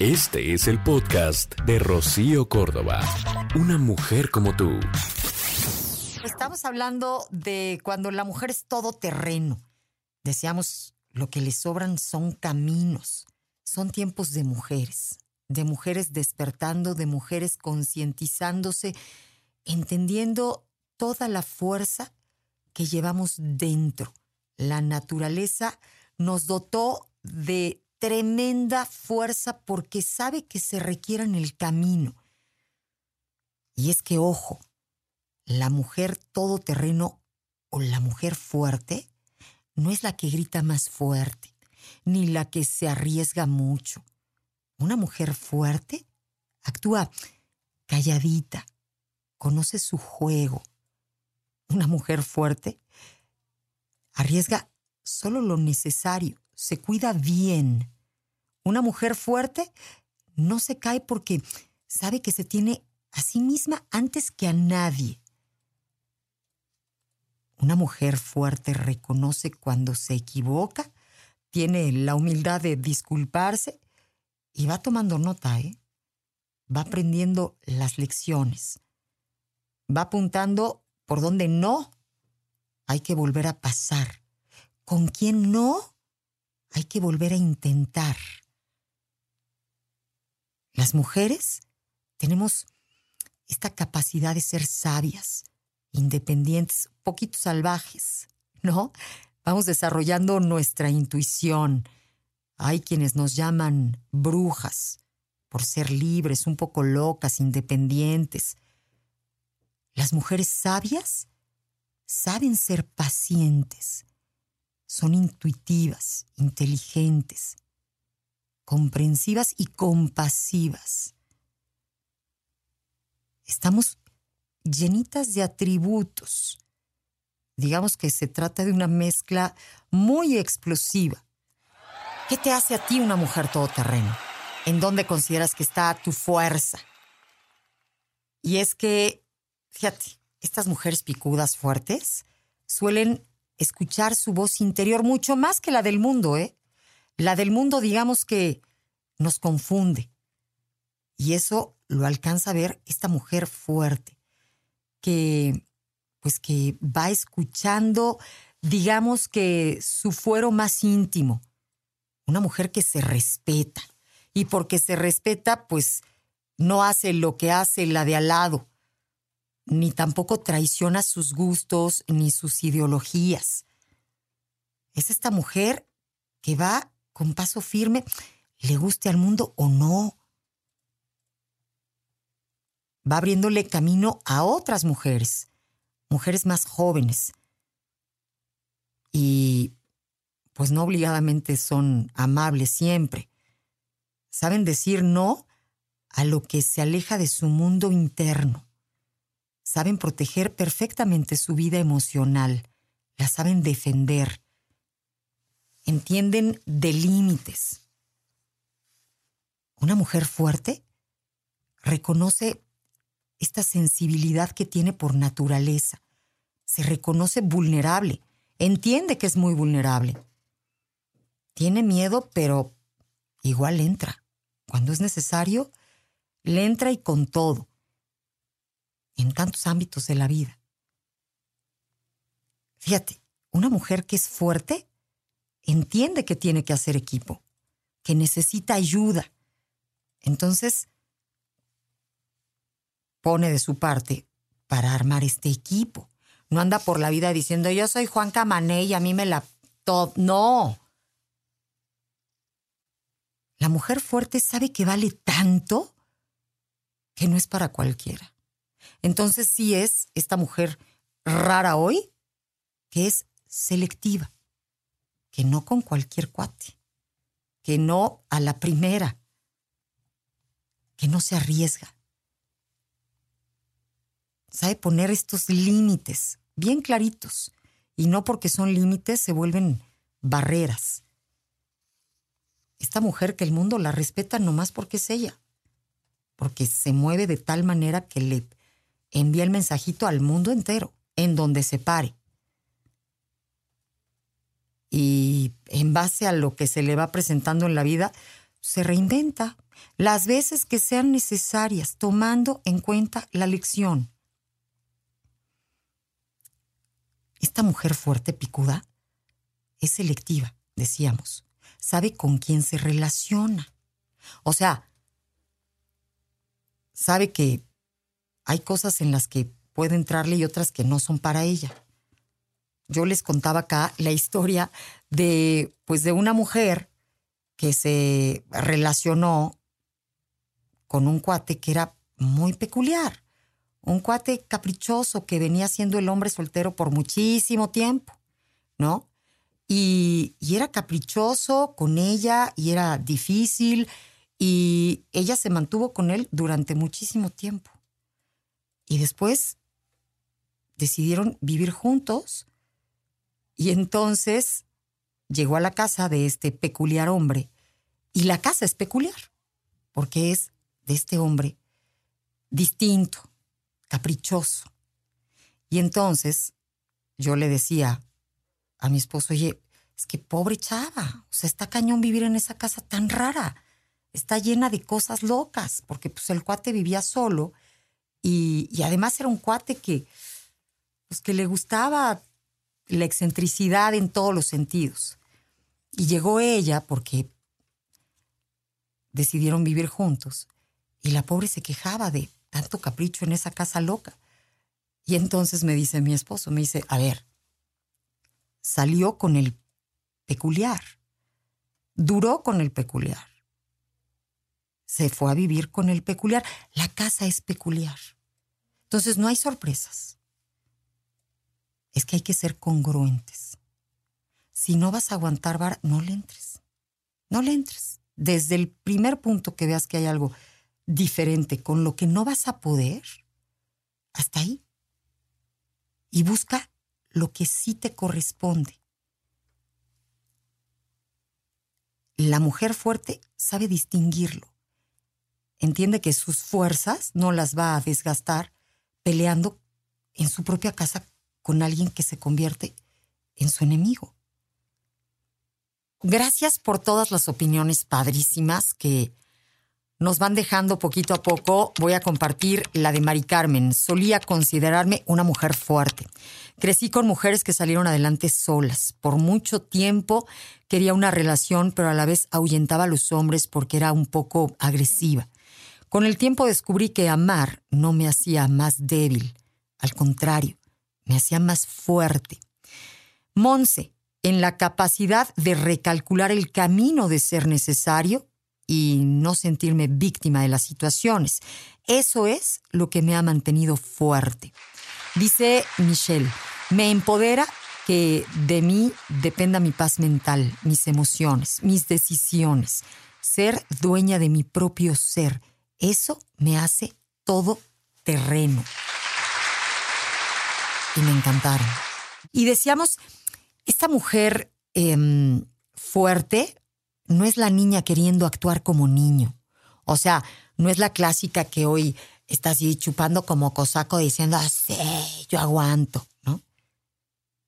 Este es el podcast de Rocío Córdoba. Una mujer como tú. Estamos hablando de cuando la mujer es todo terreno. Decíamos, lo que le sobran son caminos. Son tiempos de mujeres, de mujeres despertando, de mujeres concientizándose, entendiendo toda la fuerza que llevamos dentro. La naturaleza nos dotó de tremenda fuerza porque sabe que se requiere en el camino. Y es que, ojo, la mujer todoterreno o la mujer fuerte no es la que grita más fuerte, ni la que se arriesga mucho. Una mujer fuerte actúa calladita, conoce su juego. Una mujer fuerte arriesga solo lo necesario, se cuida bien. Una mujer fuerte no se cae porque sabe que se tiene a sí misma antes que a nadie. Una mujer fuerte reconoce cuando se equivoca, tiene la humildad de disculparse y va tomando nota, ¿eh? Va aprendiendo las lecciones. Va apuntando por donde no hay que volver a pasar. Con quién no hay que volver a intentar. Las mujeres tenemos esta capacidad de ser sabias, independientes, poquito salvajes, ¿no? Vamos desarrollando nuestra intuición. Hay quienes nos llaman brujas por ser libres, un poco locas, independientes. Las mujeres sabias saben ser pacientes, son intuitivas, inteligentes, comprensivas y compasivas. Estamos llenitas de atributos. Digamos que se trata de una mezcla muy explosiva. ¿Qué te hace a ti una mujer todoterreno? ¿En dónde consideras que está tu fuerza? Y es que, fíjate, estas mujeres picudas fuertes suelen escuchar su voz interior mucho más que la del mundo, ¿eh? La del mundo, digamos que nos confunde. Y eso lo alcanza a ver esta mujer fuerte, que pues que va escuchando, digamos que su fuero más íntimo. Una mujer que se respeta. Y porque se respeta, pues no hace lo que hace la de al lado, ni tampoco traiciona sus gustos ni sus ideologías. Es esta mujer que va con paso firme, le guste al mundo o no va abriéndole camino a otras mujeres, mujeres más jóvenes. Y pues no obligadamente son amables siempre. Saben decir no a lo que se aleja de su mundo interno. Saben proteger perfectamente su vida emocional. La saben defender. Entienden de límites. Una mujer fuerte reconoce esta sensibilidad que tiene por naturaleza. Se reconoce vulnerable, entiende que es muy vulnerable. Tiene miedo, pero igual entra. Cuando es necesario, le entra y con todo, en tantos ámbitos de la vida. Fíjate, una mujer que es fuerte entiende que tiene que hacer equipo, que necesita ayuda. Entonces, pone de su parte para armar este equipo. No anda por la vida diciendo yo soy Juan Camané y a mí me la... No. La mujer fuerte sabe que vale tanto que no es para cualquiera. Entonces sí es esta mujer rara hoy que es selectiva, que no con cualquier cuate, que no a la primera, que no se arriesga sabe poner estos límites bien claritos. Y no porque son límites se vuelven barreras. Esta mujer que el mundo la respeta nomás porque es ella. Porque se mueve de tal manera que le envía el mensajito al mundo entero, en donde se pare. Y en base a lo que se le va presentando en la vida, se reinventa, las veces que sean necesarias, tomando en cuenta la lección. Esta mujer fuerte, picuda, es selectiva, decíamos. Sabe con quién se relaciona. O sea, sabe que hay cosas en las que puede entrarle y otras que no son para ella. Yo les contaba acá la historia de, pues, de una mujer que se relacionó con un cuate que era muy peculiar, un cuate caprichoso que venía siendo el hombre soltero por muchísimo tiempo, ¿no? Y, y era caprichoso con ella y era difícil y ella se mantuvo con él durante muchísimo tiempo. Y después decidieron vivir juntos y entonces llegó a la casa de este peculiar hombre. Y la casa es peculiar, porque es de este hombre distinto, caprichoso. Y entonces yo le decía a mi esposo, oye, es que pobre chava, o sea, está cañón vivir en esa casa tan rara, está llena de cosas locas, porque pues el cuate vivía solo y, además era un cuate que, pues que le gustaba la excentricidad en todos los sentidos. Y llegó ella porque decidieron vivir juntos y la pobre se quejaba de tanto capricho en esa casa loca. Y entonces me dice mi esposo, me dice, a ver, salió con el peculiar, duró con el peculiar, se fue a vivir con el peculiar, la casa es peculiar. Entonces no hay sorpresas es que hay que ser congruentes. Si no vas a aguantar no le entres. No le entres. Desde el primer punto que veas que hay algo diferente con lo que no vas a poder, hasta ahí. Y busca lo que sí te corresponde. La mujer fuerte sabe distinguirlo. Entiende que sus fuerzas no las va a desgastar peleando en su propia casa con alguien que se convierte en su enemigo. Gracias por todas las opiniones padrísimas que nos van dejando poquito a poco. Voy a compartir la de Mari Carmen. Solía considerarme una mujer fuerte. Crecí con mujeres que salieron adelante solas. Por mucho tiempo quería una relación, pero a la vez ahuyentaba a los hombres porque era un poco agresiva. Con el tiempo descubrí que amar no me hacía más débil. Al contrario, me hacía más fuerte. Monse, en la capacidad de recalcular el camino de ser necesario y no sentirme víctima de las situaciones. Eso es lo que me ha mantenido fuerte. Dice Michelle, me empodera que de mí dependa mi paz mental, mis emociones, mis decisiones, ser dueña de mi propio ser. Eso me hace todo terreno y me encantaron. Y decíamos, esta mujer em, fuerte no es la niña queriendo actuar como niño. O sea, no es la clásica que hoy está así chupando como cosaco diciendo, ah, sí, yo aguanto, ¿no?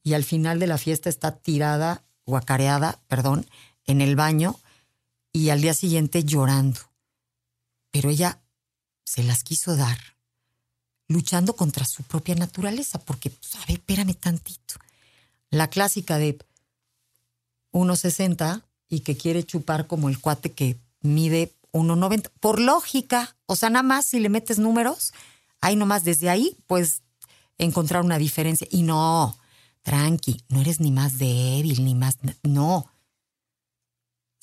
Y al final de la fiesta está tirada, guacareada, perdón, en el baño y al día siguiente llorando. Pero ella se las quiso dar luchando contra su propia naturaleza, porque, pues, a ver, espérame tantito. La clásica de 1,60 y que quiere chupar como el cuate que mide 1,90. Por lógica, o sea, nada más si le metes números, ahí nomás desde ahí puedes encontrar una diferencia. Y no, tranqui, no eres ni más débil, ni más... No,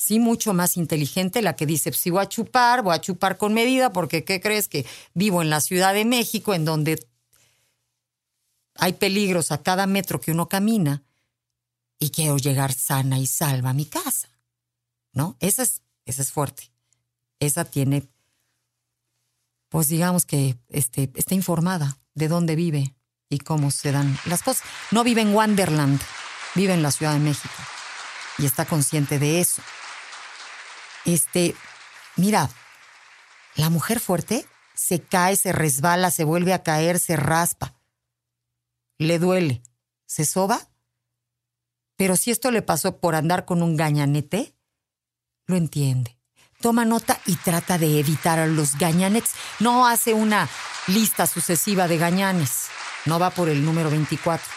sí mucho más inteligente la que dice, si voy a chupar, voy a chupar con medida, porque ¿qué crees que vivo en la Ciudad de México, en donde hay peligros a cada metro que uno camina y quiero llegar sana y salva a mi casa? ¿No? Esa es, esa es fuerte. Esa tiene, pues digamos que este, está informada de dónde vive y cómo se dan las cosas. No vive en Wonderland, vive en la Ciudad de México y está consciente de eso. Este, mira, la mujer fuerte se cae, se resbala, se vuelve a caer, se raspa. Le duele, se soba. Pero si esto le pasó por andar con un gañanete, lo entiende. toma nota y trata de evitar a los gañanes. No hace una lista sucesiva de gañanes. No va por el número 24,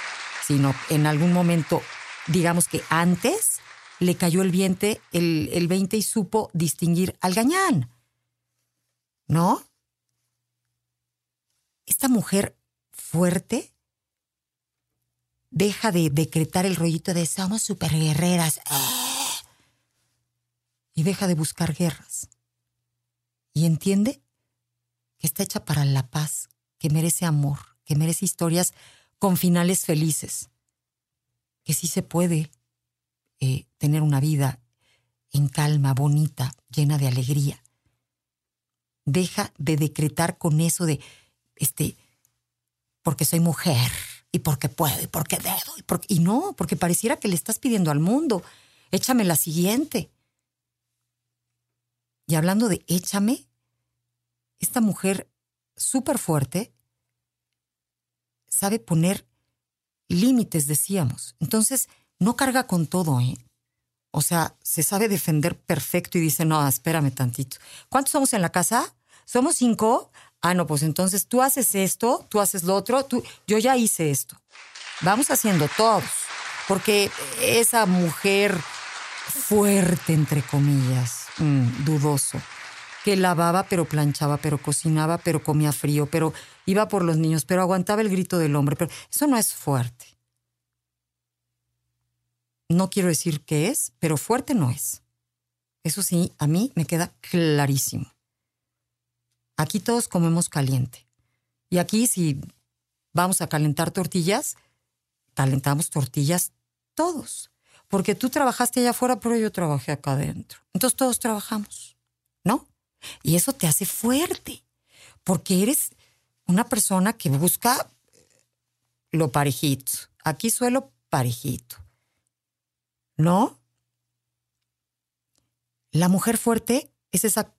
sino en algún momento, digamos que antes, le cayó el, viente, el, el 20 y supo distinguir al gañán. ¿No? Esta mujer fuerte deja de decretar el rollito de somos superguerreras y deja de buscar guerras. Y entiende que está hecha para la paz, que merece amor, que merece historias con finales felices, que sí se puede eh, tener una vida en calma, bonita, llena de alegría. Deja de decretar con eso de, este, porque soy mujer y porque puedo y porque debo y, y no, porque pareciera que le estás pidiendo al mundo, échame la siguiente. Y hablando de échame, esta mujer súper fuerte sabe poner límites, decíamos. Entonces, no carga con todo, ¿eh? O sea, se sabe defender perfecto y dice, no, espérame tantito. ¿Cuántos somos en la casa? ¿Somos cinco? Ah, no, pues entonces tú haces esto, tú haces lo otro, tú, yo ya hice esto. Vamos haciendo todos. Porque esa mujer fuerte, entre comillas, mm, dudoso, que lavaba, pero planchaba, pero cocinaba, pero comía frío, pero iba por los niños, pero aguantaba el grito del hombre. Pero eso no es fuerte. No quiero decir qué es, pero fuerte no es. Eso sí, a mí me queda clarísimo. Aquí todos comemos caliente. Y aquí si vamos a calentar tortillas, calentamos tortillas todos. Porque tú trabajaste allá afuera, pero yo trabajé acá adentro. Entonces todos trabajamos, ¿no? Y eso te hace fuerte, porque eres una persona que busca lo parejito. Aquí suelo parejito. ¿No? La mujer fuerte es esa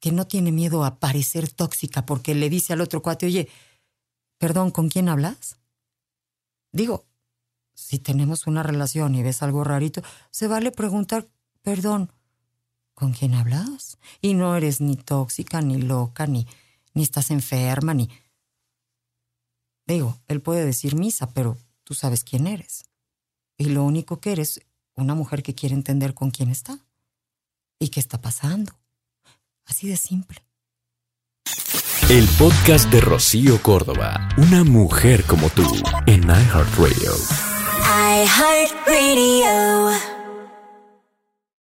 que no tiene miedo a parecer tóxica porque le dice al otro cuate, oye, perdón, ¿con quién hablas? Digo, si tenemos una relación y ves algo rarito, se vale preguntar, perdón, ¿con quién hablas? Y no eres ni tóxica, ni loca, ni, ni estás enferma, ni... Digo, él puede decir misa, pero tú sabes quién eres. Y lo único que eres, una mujer que quiere entender con quién está y qué está pasando. Así de simple. El podcast de Rocío Córdoba, una mujer como tú, en iHeartRadio. iHeartRadio.